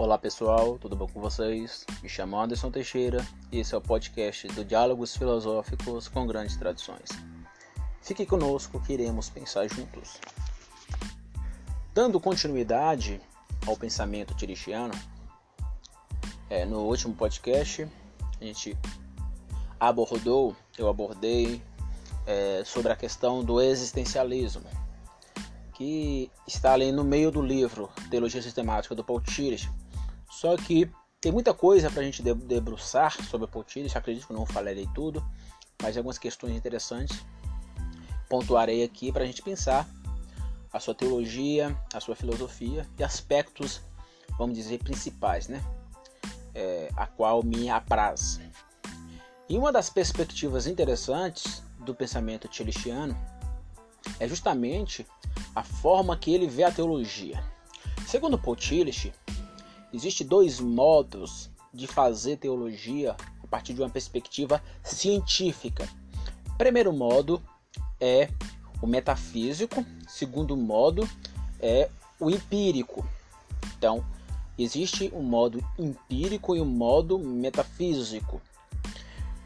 Olá pessoal, tudo bom com vocês? Me chamo Anderson Teixeira e esse é o podcast do Diálogos Filosóficos com Grandes Tradições. Fique conosco que iremos pensar juntos. Dando continuidade ao pensamento tirichiano, é, no último podcast a gente abordou, eu abordei é, sobre a questão do existencialismo, que está ali no meio do livro Teologia Sistemática do Paul Tillich, só que tem muita coisa para a gente debruçar sobre Paul Tillich, acredito que não falarei tudo, mas algumas questões interessantes pontuarei aqui para a gente pensar a sua teologia, a sua filosofia e aspectos, vamos dizer, principais, né? É, a qual me apraz. E uma das perspectivas interessantes do pensamento tilichiano é justamente a forma que ele vê a teologia. Segundo Paul Tillich, Existem dois modos de fazer teologia a partir de uma perspectiva científica. Primeiro modo é o metafísico, segundo modo é o empírico. Então, existe um modo empírico e um modo metafísico.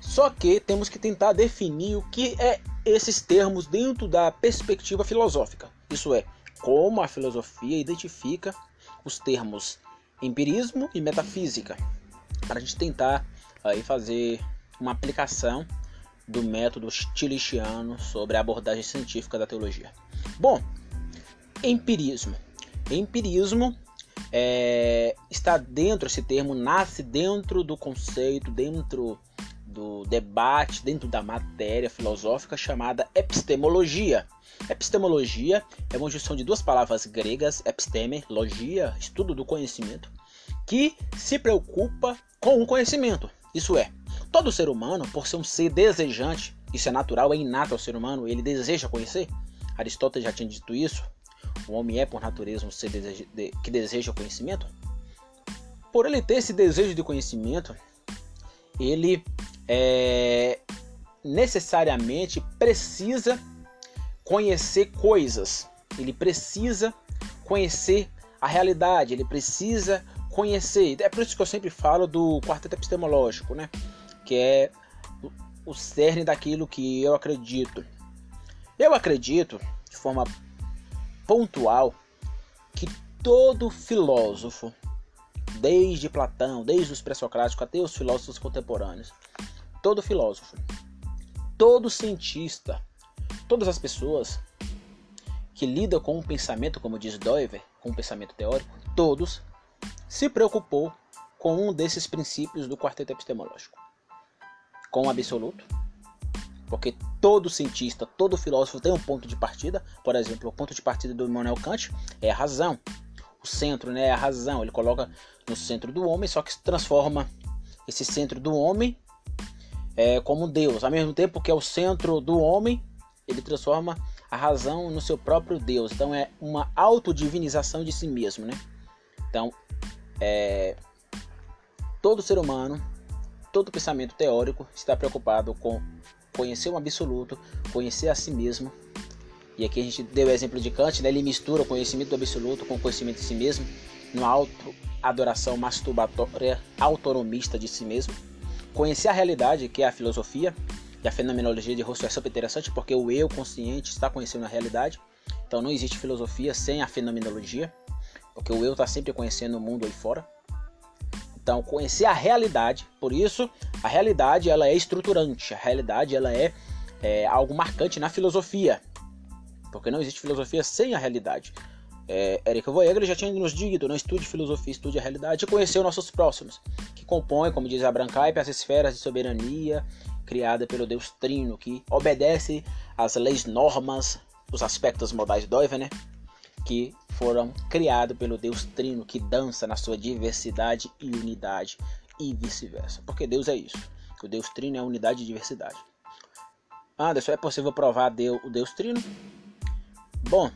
Só que temos que tentar definir o que é esses termos dentro da perspectiva filosófica. Isso é, como a filosofia identifica os termos empirismo e metafísica, para a gente tentar aí fazer uma aplicação do método stilichiano sobre a abordagem científica da teologia. Bom, empirismo. Empirismo é, está dentro, esse termo nasce dentro do conceito, dentro do debate, dentro da matéria filosófica chamada epistemologia. Epistemologia é uma junção de duas palavras gregas, episteme, logia, estudo do conhecimento, que se preocupa com o conhecimento. Isso é, todo ser humano, por ser um ser desejante, isso é natural, é inato ao ser humano, ele deseja conhecer. Aristóteles já tinha dito isso. O homem é, por natureza, um ser que deseja conhecimento. Por ele ter esse desejo de conhecimento, ele é, necessariamente precisa conhecer coisas, ele precisa conhecer a realidade, ele precisa conhecer. É por isso que eu sempre falo do quarteto epistemológico, né? Que é o cerne daquilo que eu acredito. Eu acredito, de forma pontual, que todo filósofo, desde Platão, desde os pré-socráticos até os filósofos contemporâneos, todo filósofo, todo cientista, Todas as pessoas que lidam com o pensamento, como diz Doiver, com o pensamento teórico, todos se preocupou com um desses princípios do quarteto epistemológico. Com o absoluto, porque todo cientista, todo filósofo tem um ponto de partida. Por exemplo, o ponto de partida do Immanuel Kant é a razão. O centro né, é a razão. Ele coloca no centro do homem, só que transforma esse centro do homem é, como Deus. Ao mesmo tempo que é o centro do homem, ele transforma a razão no seu próprio Deus. Então é uma autodivinização de si mesmo, né? Então, é, todo ser humano, todo pensamento teórico está preocupado com conhecer o absoluto, conhecer a si mesmo. E aqui a gente deu o exemplo de Kant, né? ele mistura o conhecimento do absoluto com o conhecimento de si mesmo, numa auto-adoração masturbatória autonomista de si mesmo. Conhecer a realidade, que é a filosofia, e a fenomenologia de Russell é super interessante porque o eu consciente está conhecendo a realidade. Então não existe filosofia sem a fenomenologia, porque o eu está sempre conhecendo o mundo aí fora. Então conhecer a realidade, por isso a realidade ela é estruturante, a realidade ela é, é algo marcante na filosofia, porque não existe filosofia sem a realidade. É, Eric Voeger já tinha nos dito, não estude filosofia, estude a realidade e conhecer os nossos próximos, que compõem, como diz Abraham Kuyper, as esferas de soberania criada pelo Deus Trino, que obedece às leis, normas, os aspectos modais do né? que foram criados pelo Deus Trino, que dança na sua diversidade e unidade, e vice-versa. Porque Deus é isso. O Deus Trino é unidade e diversidade. Anderson, é possível provar o Deus Trino? Bom,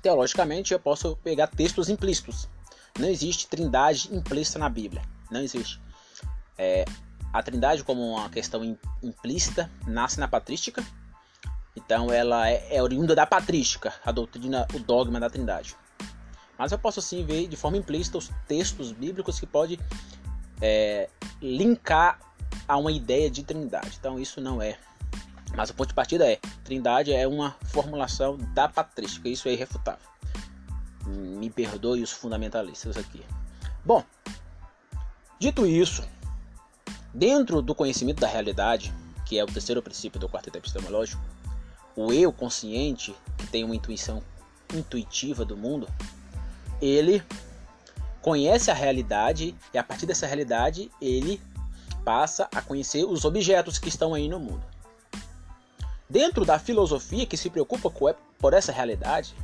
teologicamente eu posso pegar textos implícitos. Não existe trindade implícita na Bíblia. Não existe. É, a Trindade, como uma questão implícita, nasce na patrística. Então ela é, é oriunda da patrística, a doutrina, o dogma da Trindade. Mas eu posso sim ver de forma implícita os textos bíblicos que pode é, linkar a uma ideia de trindade. Então isso não é. Mas o ponto de partida é: trindade é uma formulação da patrística. Isso é irrefutável. Me perdoe os fundamentalistas aqui. Bom, dito isso, dentro do conhecimento da realidade, que é o terceiro princípio do quarteto epistemológico, o eu consciente, que tem uma intuição intuitiva do mundo, ele conhece a realidade e a partir dessa realidade ele passa a conhecer os objetos que estão aí no mundo. Dentro da filosofia que se preocupa por essa realidade,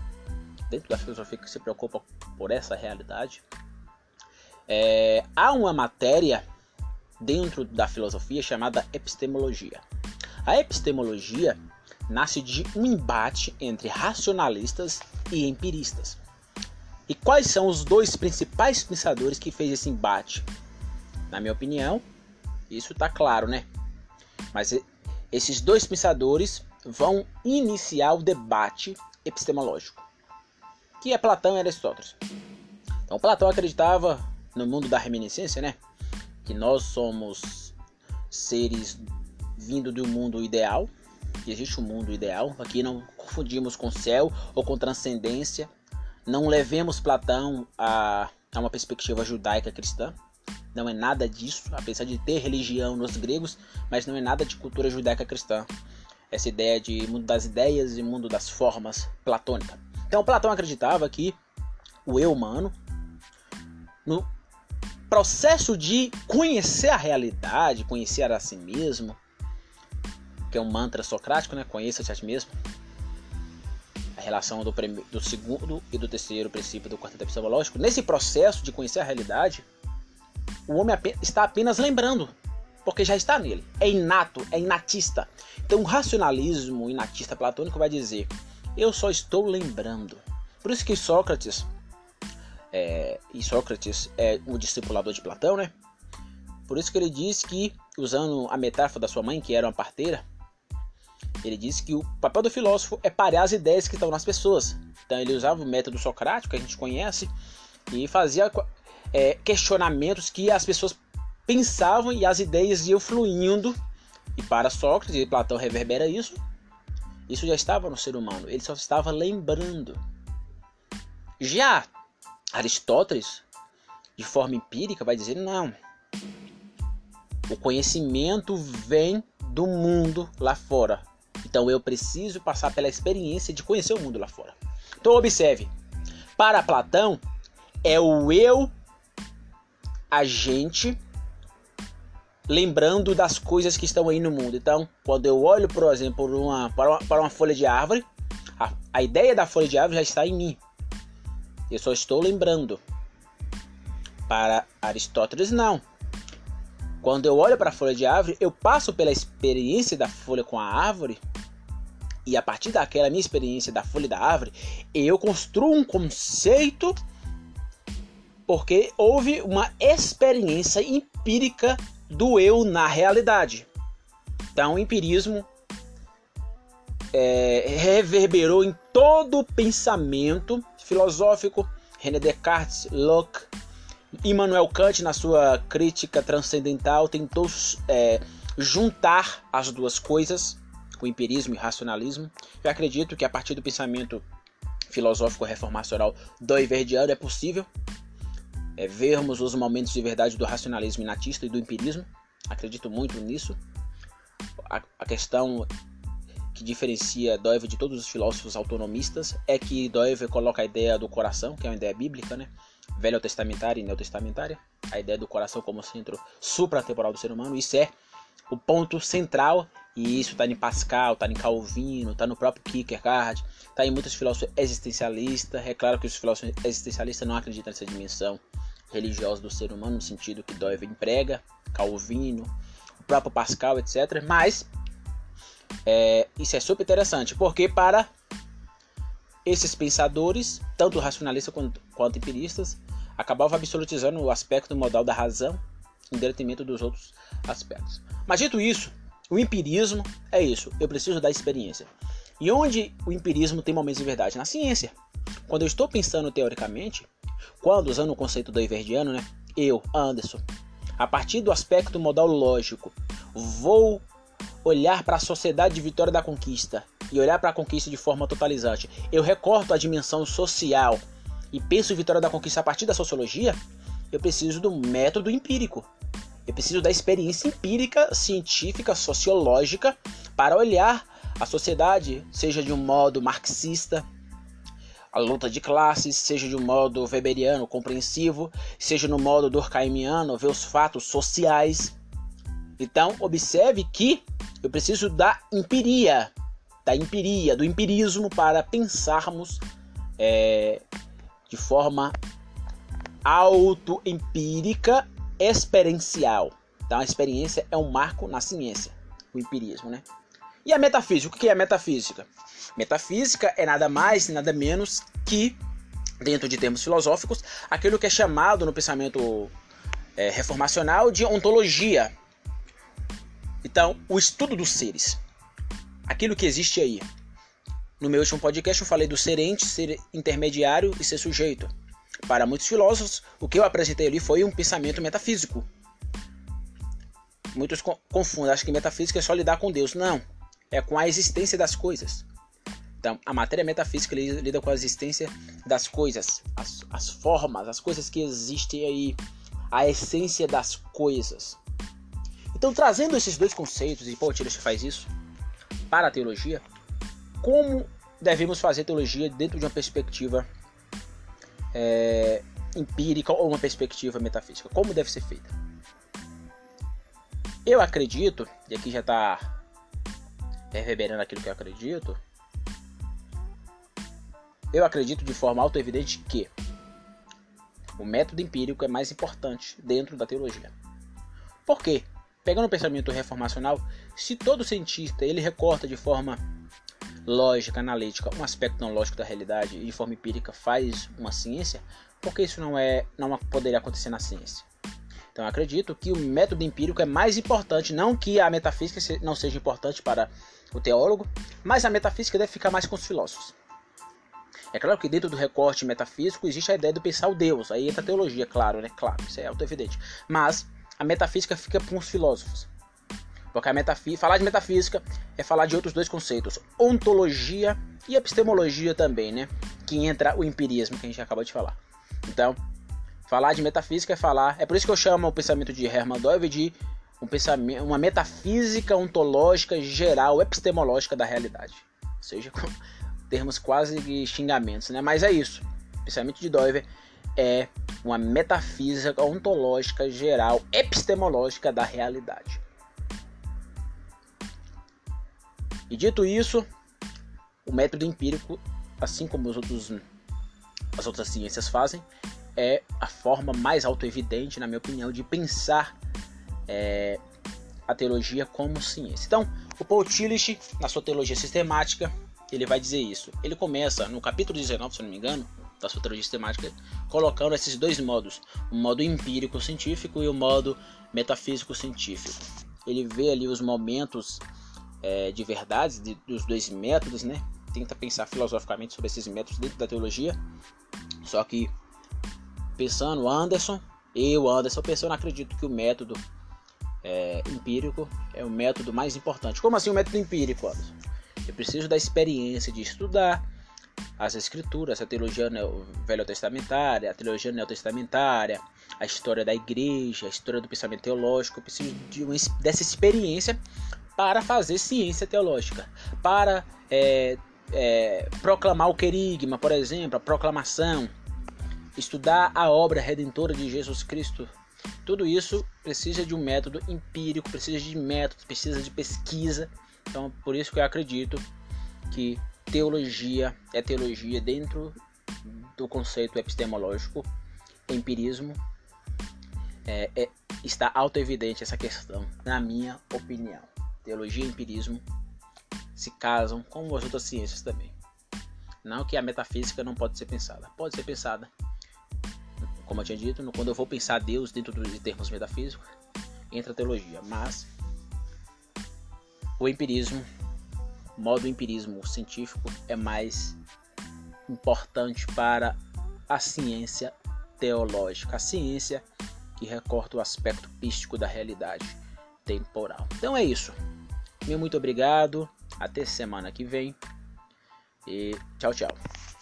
dentro da filosofia que se preocupa por essa realidade, é, há uma matéria dentro da filosofia chamada epistemologia. A epistemologia nasce de um embate entre racionalistas e empiristas. E quais são os dois principais pensadores que fez esse embate? Na minha opinião, isso está claro, né? Mas esses dois pensadores vão iniciar o debate epistemológico, que é Platão e Aristóteles. Então, Platão acreditava no mundo da reminiscência, né? Que nós somos seres vindo do mundo ideal, que existe um mundo ideal. Aqui não confundimos com céu ou com transcendência. Não levemos Platão a, a uma perspectiva judaica cristã. Não é nada disso, apesar de ter religião nos gregos, mas não é nada de cultura judaica cristã. Essa ideia de mundo das ideias e mundo das formas platônica. Então Platão acreditava que o eu humano, no processo de conhecer a realidade, conhecer a si mesmo, que é um mantra socrático, né? Conheça-te a ti mesmo. A relação do, do, segundo e do terceiro princípio do quarteto epistemológico. Nesse processo de conhecer a realidade, o homem está apenas lembrando, porque já está nele. É inato, é inatista. Então, o racionalismo inatista platônico vai dizer: eu só estou lembrando. Por isso que Sócrates, é, e Sócrates é o discipulador de Platão, né? Por isso que ele diz que, usando a metáfora da sua mãe, que era uma parteira, ele disse que o papel do filósofo é parar as ideias que estão nas pessoas. Então ele usava o método socrático que a gente conhece e fazia é, questionamentos que as pessoas pensavam e as ideias iam fluindo. E para Sócrates, e Platão reverbera isso, isso já estava no ser humano, ele só estava lembrando. Já Aristóteles, de forma empírica, vai dizer: não, o conhecimento vem do mundo lá fora. Então eu preciso passar pela experiência de conhecer o mundo lá fora. Então observe, para Platão é o eu agente lembrando das coisas que estão aí no mundo. Então, quando eu olho, por exemplo, uma, para, uma, para uma folha de árvore, a, a ideia da folha de árvore já está em mim. Eu só estou lembrando. Para Aristóteles, não. Quando eu olho para a folha de árvore, eu passo pela experiência da folha com a árvore e a partir daquela minha experiência da folha da árvore, eu construo um conceito porque houve uma experiência empírica do eu na realidade. Então, empirismo é, reverberou em todo o pensamento filosófico. René Descartes, Locke, Immanuel Kant, na sua crítica transcendental, tentou é, juntar as duas coisas o empirismo e racionalismo. Eu acredito que a partir do pensamento filosófico reformacional do Iverdiano é possível é, vermos os momentos de verdade do racionalismo inatista e do empirismo. Acredito muito nisso. A, a questão que diferencia Doiver de todos os filósofos autonomistas é que Doiver coloca a ideia do coração, que é uma ideia bíblica, né? Velho testamentária e neotestamentária, a ideia do coração como centro supratemporal do ser humano. Isso é o ponto central e isso está em Pascal, está em Calvino, está no próprio Kierkegaard, está em muitos filósofos existencialistas. É claro que os filósofos existencialistas não acreditam nessa dimensão religiosa do ser humano, no sentido que Doiver emprega, Calvino, o próprio Pascal, etc. Mas é, isso é super interessante, porque para esses pensadores, tanto racionalistas quanto, quanto empiristas, acabavam absolutizando o aspecto modal da razão em detrimento dos outros aspectos. Mas dito isso, o empirismo é isso, eu preciso da experiência. E onde o empirismo tem momentos de verdade? Na ciência. quando eu estou pensando teoricamente, quando usando o conceito do Iverdiano, né? Eu, Anderson, a partir do aspecto modal lógico, vou olhar para a sociedade de Vitória da Conquista e olhar para a conquista de forma totalizante. Eu recorto a dimensão social e penso Vitória da Conquista a partir da sociologia, eu preciso do método empírico. Eu preciso da experiência empírica, científica, sociológica para olhar a sociedade, seja de um modo marxista, a luta de classes, seja de um modo weberiano, compreensivo, seja no modo durkheimiano, ver os fatos sociais. Então, observe que eu preciso da empiria, da empiria, do empirismo para pensarmos é, de forma autoempírica experiencial. Então a experiência é um marco na ciência, o empirismo, né? E a metafísica? O que é a metafísica? Metafísica é nada mais, nada menos que, dentro de termos filosóficos, aquilo que é chamado no pensamento é, reformacional de ontologia. Então, o estudo dos seres, aquilo que existe aí. No meu último podcast eu falei do ser ente, ser intermediário e ser sujeito. Para muitos filósofos, o que eu apresentei ali foi um pensamento metafísico. Muitos confundem, acham que metafísica é só lidar com Deus. Não, é com a existência das coisas. Então, a matéria metafísica lida com a existência das coisas, as, as formas, as coisas que existem aí, a essência das coisas. Então, trazendo esses dois conceitos, e Paul Tillich faz isso, para a teologia, como devemos fazer teologia dentro de uma perspectiva é, empírica ou uma perspectiva metafísica. Como deve ser feita? Eu acredito, e aqui já está reverberando aquilo que eu acredito, eu acredito de forma autoevidente que o método empírico é mais importante dentro da teologia. Por quê? Pegando o pensamento reformacional, se todo cientista ele recorta de forma lógica, analítica, um aspecto não lógico da realidade e de forma empírica faz uma ciência, porque isso não é não poderia acontecer na ciência. Então acredito que o método empírico é mais importante, não que a metafísica não seja importante para o teólogo, mas a metafísica deve ficar mais com os filósofos. É claro que dentro do recorte metafísico existe a ideia do pensar o Deus, aí entra a teologia, claro, né? Claro, isso é auto-evidente. Mas a metafísica fica com os filósofos. Porque a falar de metafísica é falar de outros dois conceitos, ontologia e epistemologia também, né? Que entra o empirismo que a gente acabou de falar. Então, falar de metafísica é falar, é por isso que eu chamo o pensamento de Hermann Doive de um pensamento, uma metafísica ontológica geral, epistemológica da realidade. Ou seja, com termos quase xingamentos, né? Mas é isso. O pensamento de Doiver é uma metafísica ontológica geral, epistemológica da realidade. E dito isso, o método empírico, assim como os outros, as outras ciências fazem, é a forma mais autoevidente, na minha opinião, de pensar é, a teologia como ciência. Então, o Paul Tillich, na sua teologia sistemática, ele vai dizer isso. Ele começa no capítulo 19, se não me engano, da sua teologia sistemática, colocando esses dois modos, o modo empírico científico e o modo metafísico científico. Ele vê ali os momentos é, de verdades de, dos dois métodos, né? Tenta pensar filosoficamente sobre esses métodos dentro da teologia. Só que pensando Anderson, eu Anderson pensando, acredito que o método é, empírico é o método mais importante. Como assim o método empírico, Anderson? Eu preciso da experiência de estudar as escrituras, a teologia velho-testamentária, a teologia neotestamentária, a história da igreja, a história do pensamento teológico. Eu preciso de uma, dessa experiência para fazer ciência teológica, para é, é, proclamar o querigma, por exemplo, a proclamação, estudar a obra redentora de Jesus Cristo. Tudo isso precisa de um método empírico, precisa de métodos, precisa de pesquisa. Então, por isso que eu acredito que teologia é teologia dentro do conceito epistemológico, empirismo. É, é, está auto-evidente essa questão, na minha opinião teologia e empirismo se casam com as outras ciências também. Não que a metafísica não pode ser pensada. Pode ser pensada. Como eu tinha dito, quando eu vou pensar Deus dentro de termos metafísicos, entra a teologia. Mas o empirismo, modo empirismo científico, é mais importante para a ciência teológica, a ciência que recorta o aspecto místico da realidade temporal. Então é isso. Meu muito obrigado. Até semana que vem. E tchau, tchau.